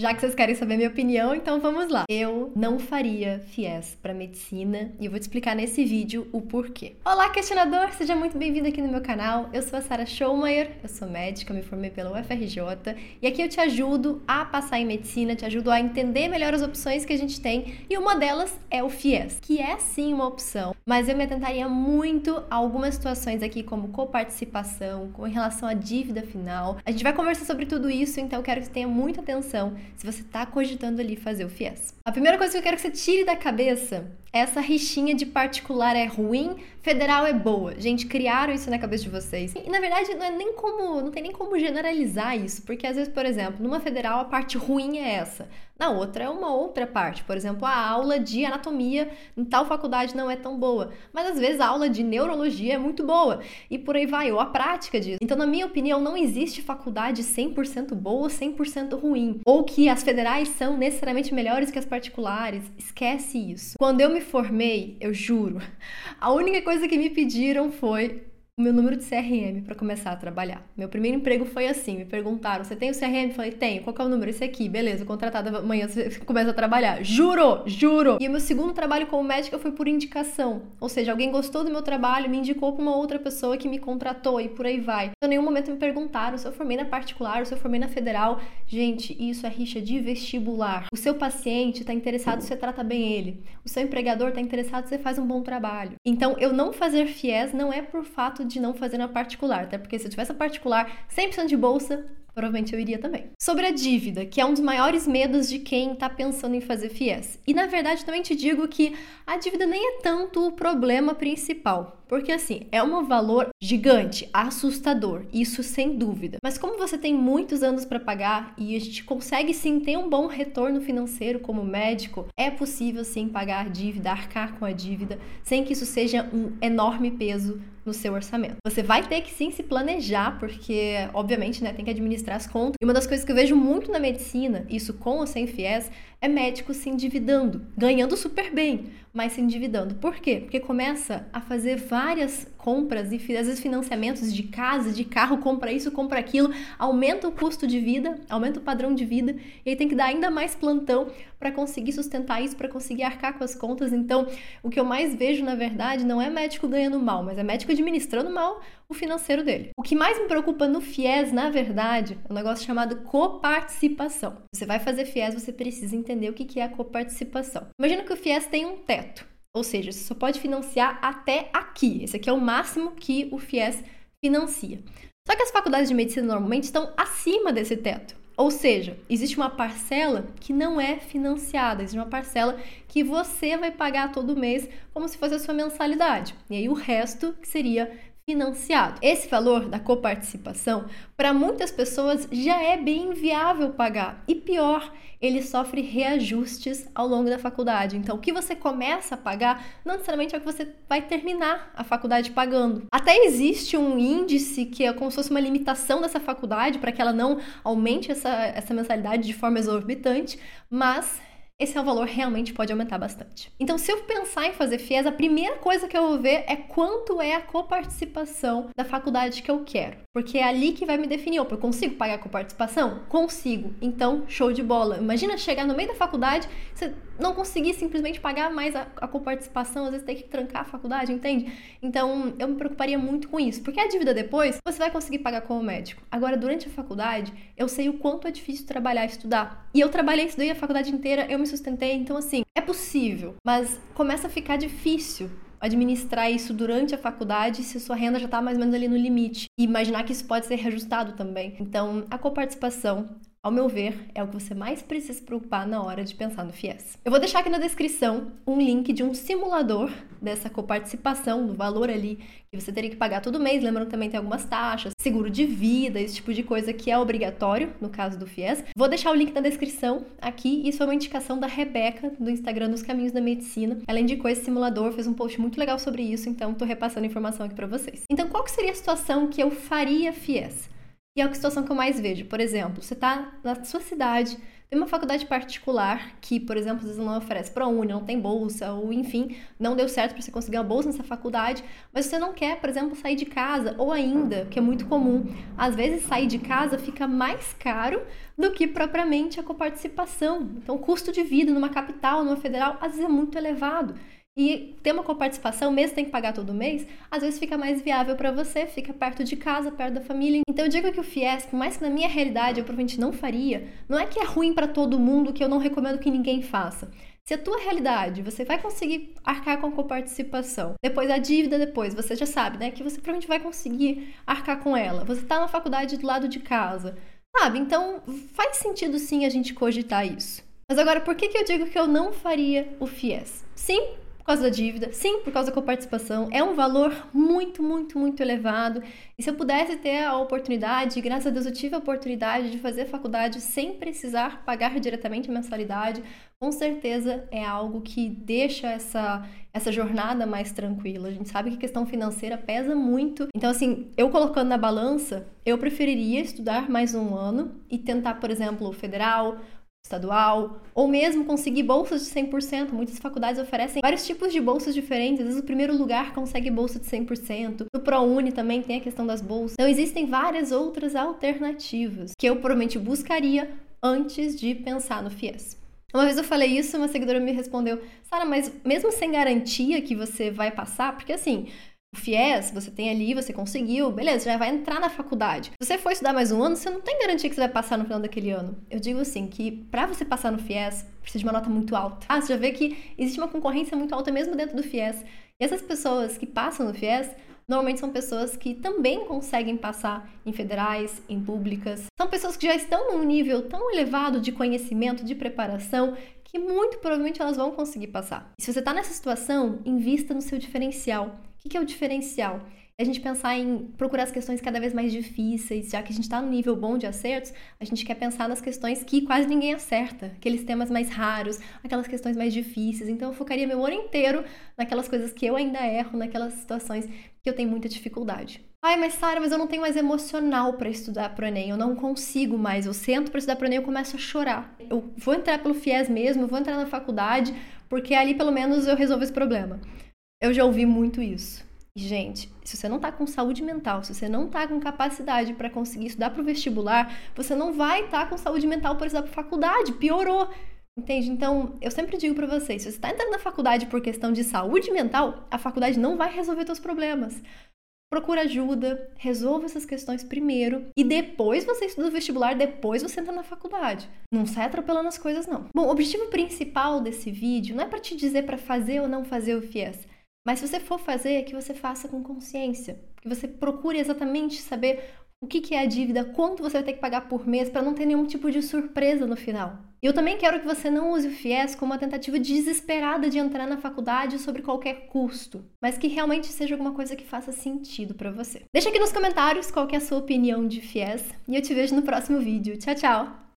Já que vocês querem saber minha opinião, então vamos lá. Eu não faria FIES para medicina e eu vou te explicar nesse vídeo o porquê. Olá, questionador! Seja muito bem-vindo aqui no meu canal. Eu sou a Sara Schaumayer, eu sou médica, me formei pela UFRJ e aqui eu te ajudo a passar em medicina, te ajudo a entender melhor as opções que a gente tem e uma delas é o FIES, que é sim uma opção, mas eu me atentaria muito a algumas situações aqui como coparticipação, com relação à dívida final. A gente vai conversar sobre tudo isso, então quero que você tenha muita atenção se você está cogitando ali fazer o FIES. A primeira coisa que eu quero que você tire da cabeça é essa rixinha de particular é ruim, federal é boa. Gente, criaram isso na cabeça de vocês. E na verdade não é nem como, não tem nem como generalizar isso, porque às vezes, por exemplo, numa federal a parte ruim é essa. Na outra é uma outra parte. Por exemplo, a aula de anatomia em tal faculdade não é tão boa, mas às vezes a aula de neurologia é muito boa e por aí vai, ou a prática disso. Então, na minha opinião, não existe faculdade 100% boa ou 100% ruim, ou que as federais são necessariamente melhores que as particulares. Esquece isso. Quando eu me formei, eu juro, a única coisa que me pediram foi o meu número de CRM para começar a trabalhar. Meu primeiro emprego foi assim, me perguntaram, você tem o CRM? Eu falei, tenho. Qual é o número? Esse aqui. Beleza, contratada amanhã você começa a trabalhar. Juro, juro. E o meu segundo trabalho como médica foi por indicação. Ou seja, alguém gostou do meu trabalho, me indicou para uma outra pessoa que me contratou e por aí vai. Então, em nenhum momento me perguntaram se eu formei na particular, se eu formei na federal. Gente, isso é rixa de vestibular. O seu paciente está interessado se você trata bem ele. O seu empregador está interessado se você faz um bom trabalho. Então, eu não fazer FIES não é por fato de não fazer na particular, até porque se eu tivesse a particular 100% de bolsa, provavelmente eu iria também. Sobre a dívida, que é um dos maiores medos de quem está pensando em fazer FIES. E na verdade também te digo que a dívida nem é tanto o problema principal. Porque assim, é um valor gigante, assustador, isso sem dúvida. Mas como você tem muitos anos para pagar e a gente consegue sim ter um bom retorno financeiro como médico, é possível sim pagar a dívida, arcar com a dívida, sem que isso seja um enorme peso no seu orçamento. Você vai ter que sim se planejar, porque obviamente, né, tem que administrar as contas. E uma das coisas que eu vejo muito na medicina, isso com ou sem FIES, é médico se endividando, ganhando super bem, mas se endividando. Por quê? Porque começa a fazer várias compras e às vezes financiamentos de casa, de carro, compra isso, compra aquilo, aumenta o custo de vida, aumenta o padrão de vida, e aí tem que dar ainda mais plantão para conseguir sustentar isso, para conseguir arcar com as contas. Então, o que eu mais vejo, na verdade, não é médico ganhando mal, mas é médico administrando mal o financeiro dele. O que mais me preocupa no FIES, na verdade, é um negócio chamado coparticipação. Você vai fazer FIES, você precisa entender o que é a coparticipação. Imagina que o FIES tem um teto. Ou seja, você só pode financiar até aqui. Esse aqui é o máximo que o FIES financia. Só que as faculdades de medicina normalmente estão acima desse teto. Ou seja, existe uma parcela que não é financiada, existe uma parcela que você vai pagar todo mês como se fosse a sua mensalidade. E aí o resto que seria financiado. Esse valor da coparticipação, para muitas pessoas, já é bem inviável pagar. E pior, ele sofre reajustes ao longo da faculdade. Então, o que você começa a pagar não necessariamente é o que você vai terminar a faculdade pagando. Até existe um índice que é como se fosse uma limitação dessa faculdade para que ela não aumente essa, essa mensalidade de forma exorbitante, mas esse é um valor realmente pode aumentar bastante. Então, se eu pensar em fazer FIES, a primeira coisa que eu vou ver é quanto é a coparticipação da faculdade que eu quero. Porque é ali que vai me definir. Opa, eu consigo pagar a coparticipação? Consigo. Então, show de bola. Imagina chegar no meio da faculdade, você não conseguir simplesmente pagar mais a, a coparticipação, às vezes tem que trancar a faculdade, entende? Então, eu me preocuparia muito com isso. Porque a dívida depois, você vai conseguir pagar como médico. Agora, durante a faculdade, eu sei o quanto é difícil trabalhar e estudar. E eu trabalhei, estudei a faculdade inteira, eu me sustentei. Então, assim, é possível, mas começa a ficar difícil administrar isso durante a faculdade se sua renda já está mais ou menos ali no limite. E imaginar que isso pode ser reajustado também. Então, a coparticipação ao meu ver, é o que você mais precisa se preocupar na hora de pensar no FIES. Eu vou deixar aqui na descrição um link de um simulador dessa coparticipação, do valor ali que você teria que pagar todo mês. Lembrando que também tem algumas taxas, seguro de vida, esse tipo de coisa que é obrigatório no caso do FIES. Vou deixar o link na descrição aqui. Isso é uma indicação da Rebeca, do Instagram dos Caminhos da Medicina. Ela indicou esse simulador, fez um post muito legal sobre isso, então tô repassando informação aqui para vocês. Então, qual que seria a situação que eu faria FIES? E é a situação que eu mais vejo. Por exemplo, você está na sua cidade, Tem uma faculdade particular que, por exemplo, às vezes não oferece ProUni, não tem bolsa, ou enfim, não deu certo para você conseguir uma bolsa nessa faculdade, mas você não quer, por exemplo, sair de casa, ou ainda, que é muito comum, às vezes sair de casa fica mais caro do que propriamente a coparticipação. Então, o custo de vida numa capital, numa federal, às vezes é muito elevado. E ter uma coparticipação, mesmo tem que pagar todo mês, às vezes fica mais viável para você, fica perto de casa, perto da família. Então eu digo que o FIES, por mais que na minha realidade eu provavelmente não faria, não é que é ruim para todo mundo, que eu não recomendo que ninguém faça. Se a tua realidade, você vai conseguir arcar com a coparticipação, depois a dívida, depois, você já sabe, né, que você provavelmente vai conseguir arcar com ela. Você está na faculdade do lado de casa, sabe? Então faz sentido sim a gente cogitar isso. Mas agora, por que, que eu digo que eu não faria o FIES? Sim, causa da dívida, sim, por causa da coparticipação. É um valor muito, muito, muito elevado. E se eu pudesse ter a oportunidade, graças a Deus eu tive a oportunidade de fazer faculdade sem precisar pagar diretamente mensalidade, com certeza é algo que deixa essa, essa jornada mais tranquila. A gente sabe que a questão financeira pesa muito. Então, assim, eu colocando na balança, eu preferiria estudar mais um ano e tentar, por exemplo, federal estadual, ou mesmo conseguir bolsas de 100%. Muitas faculdades oferecem vários tipos de bolsas diferentes. Às vezes o primeiro lugar consegue bolsa de 100%. No ProUni também tem a questão das bolsas. Então existem várias outras alternativas que eu provavelmente buscaria antes de pensar no FIES. Uma vez eu falei isso, uma seguidora me respondeu: Sara, mas mesmo sem garantia que você vai passar, porque assim, FIES, você tem ali, você conseguiu, beleza, já vai entrar na faculdade. Se você for estudar mais um ano, você não tem garantia que você vai passar no final daquele ano. Eu digo assim, que para você passar no FIES, precisa de uma nota muito alta. Ah, você já vê que existe uma concorrência muito alta mesmo dentro do FIES. E essas pessoas que passam no FIES, normalmente são pessoas que também conseguem passar em federais, em públicas. São pessoas que já estão num nível tão elevado de conhecimento, de preparação, que muito provavelmente elas vão conseguir passar. E se você está nessa situação, invista no seu diferencial. O que é o diferencial? É a gente pensar em procurar as questões cada vez mais difíceis, já que a gente está no nível bom de acertos, a gente quer pensar nas questões que quase ninguém acerta, aqueles temas mais raros, aquelas questões mais difíceis. Então eu focaria meu ano inteiro naquelas coisas que eu ainda erro, naquelas situações que eu tenho muita dificuldade. Ai, mas Sara, mas eu não tenho mais emocional para estudar pro Enem, eu não consigo mais. Eu sento para estudar pro Enem e começo a chorar. Eu vou entrar pelo FIES mesmo, eu vou entrar na faculdade, porque ali pelo menos eu resolvo esse problema. Eu já ouvi muito isso. Gente, se você não tá com saúde mental, se você não tá com capacidade para conseguir estudar pro vestibular, você não vai estar tá com saúde mental para estudar pra faculdade. Piorou. Entende? Então, eu sempre digo para vocês, se você está entrando na faculdade por questão de saúde mental, a faculdade não vai resolver seus problemas. Procura ajuda, resolva essas questões primeiro e depois você estuda o vestibular, depois você entra na faculdade. Não sai atropelando as coisas não. Bom, o objetivo principal desse vídeo não é para te dizer para fazer ou não fazer o FIES. Mas se você for fazer, que você faça com consciência, que você procure exatamente saber o que, que é a dívida, quanto você vai ter que pagar por mês para não ter nenhum tipo de surpresa no final. E eu também quero que você não use o FIES como uma tentativa desesperada de entrar na faculdade sobre qualquer custo, mas que realmente seja alguma coisa que faça sentido para você. Deixa aqui nos comentários qual é a sua opinião de FIES e eu te vejo no próximo vídeo. Tchau, tchau!